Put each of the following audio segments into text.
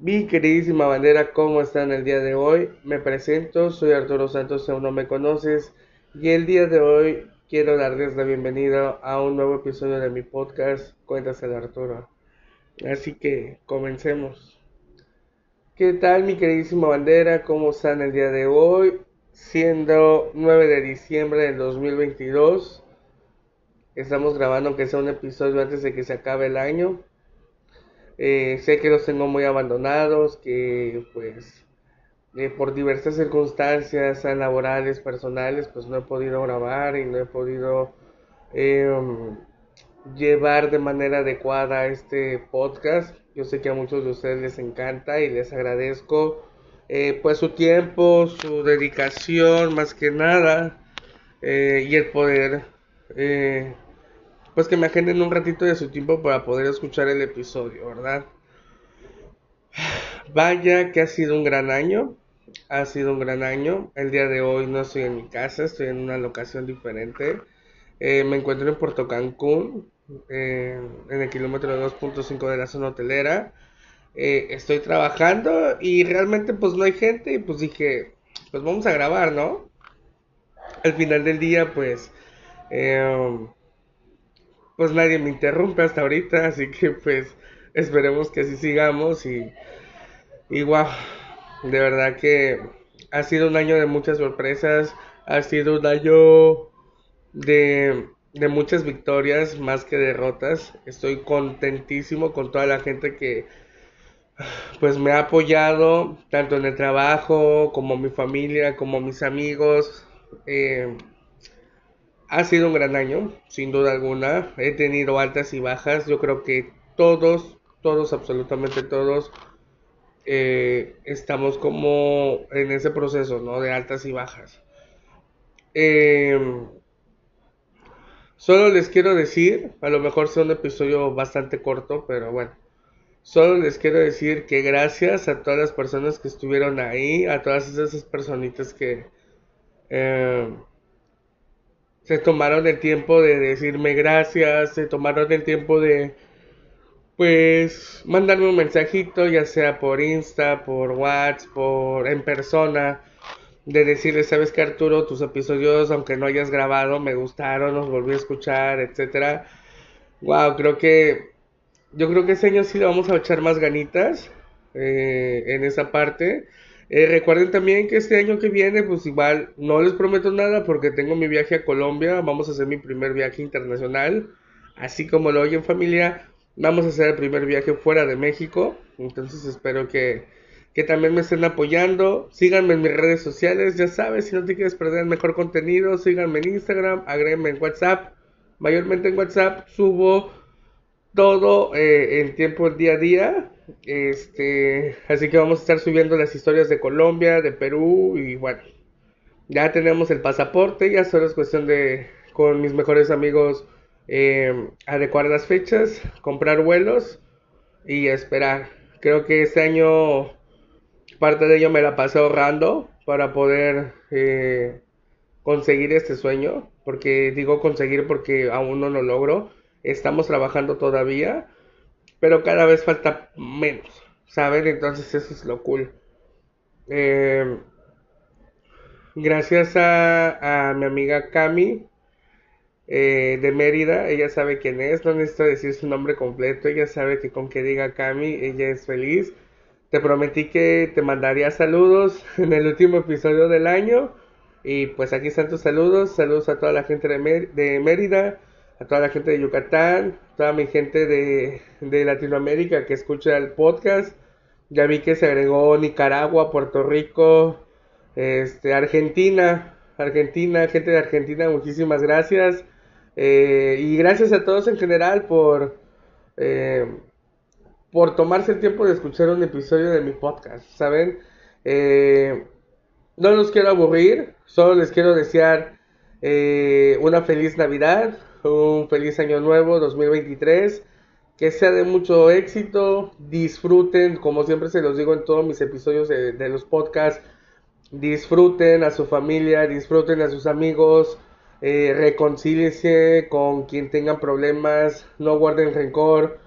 Mi queridísima bandera, ¿cómo están el día de hoy? Me presento, soy Arturo Santos, si aún no me conoces, y el día de hoy quiero darles la bienvenida a un nuevo episodio de mi podcast, Cuéntase de Arturo. Así que comencemos. ¿Qué tal mi queridísima bandera? ¿Cómo están el día de hoy? Siendo 9 de diciembre del 2022. Estamos grabando que sea un episodio antes de que se acabe el año. Eh, sé que los tengo muy abandonados, que pues eh, por diversas circunstancias laborales, personales, pues no he podido grabar y no he podido em, llevar de manera adecuada este podcast. Yo sé que a muchos de ustedes les encanta y les agradezco eh, pues su tiempo, su dedicación más que nada y el poder pues que me agenden un ratito de su tiempo para poder escuchar el episodio, ¿verdad? Vaya que ha sido un gran año, ha sido un gran año. El día de hoy no estoy en mi casa, estoy en una locación diferente. Eh, me encuentro en Puerto Cancún, en el kilómetro 2.5 de la zona hotelera. Eh, estoy trabajando y realmente pues no hay gente y pues dije, pues vamos a grabar, ¿no? Al final del día pues pues nadie me interrumpe hasta ahorita, así que pues esperemos que así sigamos y, y wow, de verdad que ha sido un año de muchas sorpresas, ha sido un año de, de muchas victorias más que derrotas, estoy contentísimo con toda la gente que pues me ha apoyado tanto en el trabajo como mi familia, como mis amigos. Eh, ha sido un gran año, sin duda alguna. He tenido altas y bajas. Yo creo que todos, todos, absolutamente todos, eh, estamos como en ese proceso, ¿no? De altas y bajas. Em, solo les quiero decir, a lo mejor sea un episodio bastante corto, pero bueno. Solo les quiero decir que gracias a todas las personas que estuvieron ahí, a todas esas personitas que... Eh, se tomaron el tiempo de decirme gracias, se tomaron el tiempo de, pues, mandarme un mensajito, ya sea por Insta, por WhatsApp, por en persona, de decirle, sabes que Arturo, tus episodios, aunque no hayas grabado, me gustaron, los volví a escuchar, etcétera. Wow, creo que, yo creo que ese año sí le vamos a echar más ganitas eh, en esa parte. Eh, recuerden también que este año que viene, pues igual no les prometo nada porque tengo mi viaje a Colombia, vamos a hacer mi primer viaje internacional, así como lo oyen familia, vamos a hacer el primer viaje fuera de México, entonces espero que, que también me estén apoyando, síganme en mis redes sociales, ya sabes, si no te quieres perder el mejor contenido, síganme en Instagram, agréguenme en WhatsApp, mayormente en WhatsApp subo todo eh, en tiempo día a día. Este, así que vamos a estar subiendo las historias de Colombia, de Perú y bueno, ya tenemos el pasaporte, ya solo es cuestión de con mis mejores amigos eh, adecuar las fechas, comprar vuelos y esperar. Creo que este año parte de ello me la pasé ahorrando para poder eh, conseguir este sueño, porque digo conseguir porque aún no lo logro estamos trabajando todavía, pero cada vez falta menos, ¿saben? Entonces eso es lo cool. Eh, gracias a, mi amiga Cami eh, de Mérida, ella sabe quién es, no necesito decir su nombre completo, ella sabe que con que diga Cami, ella es feliz. Te prometí que te mandaría saludos en el último episodio del año. Y pues aquí están tus saludos. Saludos a toda la gente de, de Mérida a toda la gente de Yucatán, toda mi gente de, Latinoamérica que escucha el podcast. Ya vi que se agregó Nicaragua, Puerto Rico, este, Argentina, Argentina, gente de Argentina, muchísimas gracias. Eh, y gracias a todos en general por, eh, por tomarse el tiempo de escuchar un episodio de mi podcast, ¿saben? Eh, no los quiero aburrir, solo les quiero desear una feliz Navidad, un feliz año nuevo 2023. Que sea de mucho éxito. Disfruten, como siempre se los digo en todos mis episodios de, los podcasts. Disfruten a su familia, disfruten a sus amigos. Eh, reconcíliense con quien tengan problemas. No guarden rencor.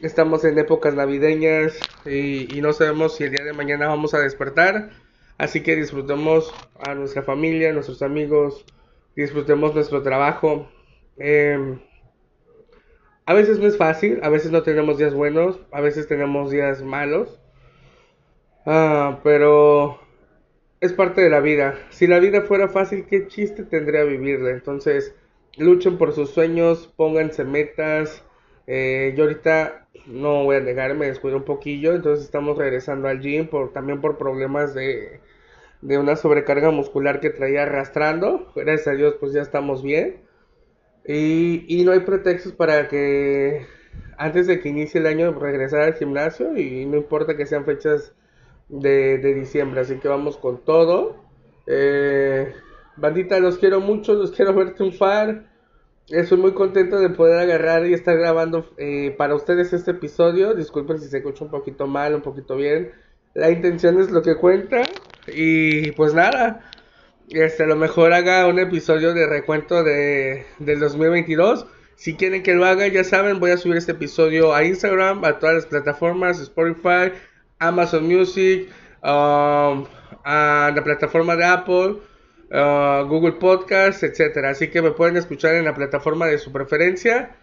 Estamos en épocas navideñas y, no sabemos si el día de mañana vamos a despertar. Así que disfrutemos a nuestra familia, a nuestros amigos, disfrutemos nuestro trabajo. Em, a veces no es fácil, a veces no tenemos días buenos, a veces tenemos días malos. Ah, pero es parte de la vida. Si la vida fuera fácil, ¿qué chiste tendría vivirla? Entonces, luchen por sus sueños, pónganse metas. Eh, yo ahorita no voy a negarme, descuido un poquillo, entonces estamos regresando al gym por, también por problemas de, de una sobrecarga muscular que traía arrastrando. Gracias a Dios, pues ya estamos bien. Y, no hay pretextos para que antes de que inicie el año regresar al gimnasio y no importa que sean fechas de, diciembre. Así que vamos con todo. Eh, bandita, los quiero mucho, los quiero ver triunfar. Estoy muy contento de poder agarrar y estar grabando eh, para ustedes este episodio. Disculpen si se escucha un poquito mal, un poquito bien. La intención es lo que cuenta. Y pues nada, este, a lo mejor haga un episodio de recuento de, del 2022. Si quieren que lo haga, ya saben, voy a subir este episodio a Instagram, a todas las plataformas, Spotify, Amazon Music, um, a la plataforma de Apple, uh, Google Podcast, etcétera. Así que me pueden escuchar en la plataforma de su preferencia.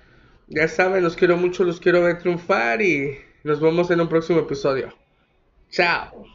Ya saben, los quiero mucho, los quiero ver triunfar y nos vemos en un próximo episodio. Chao.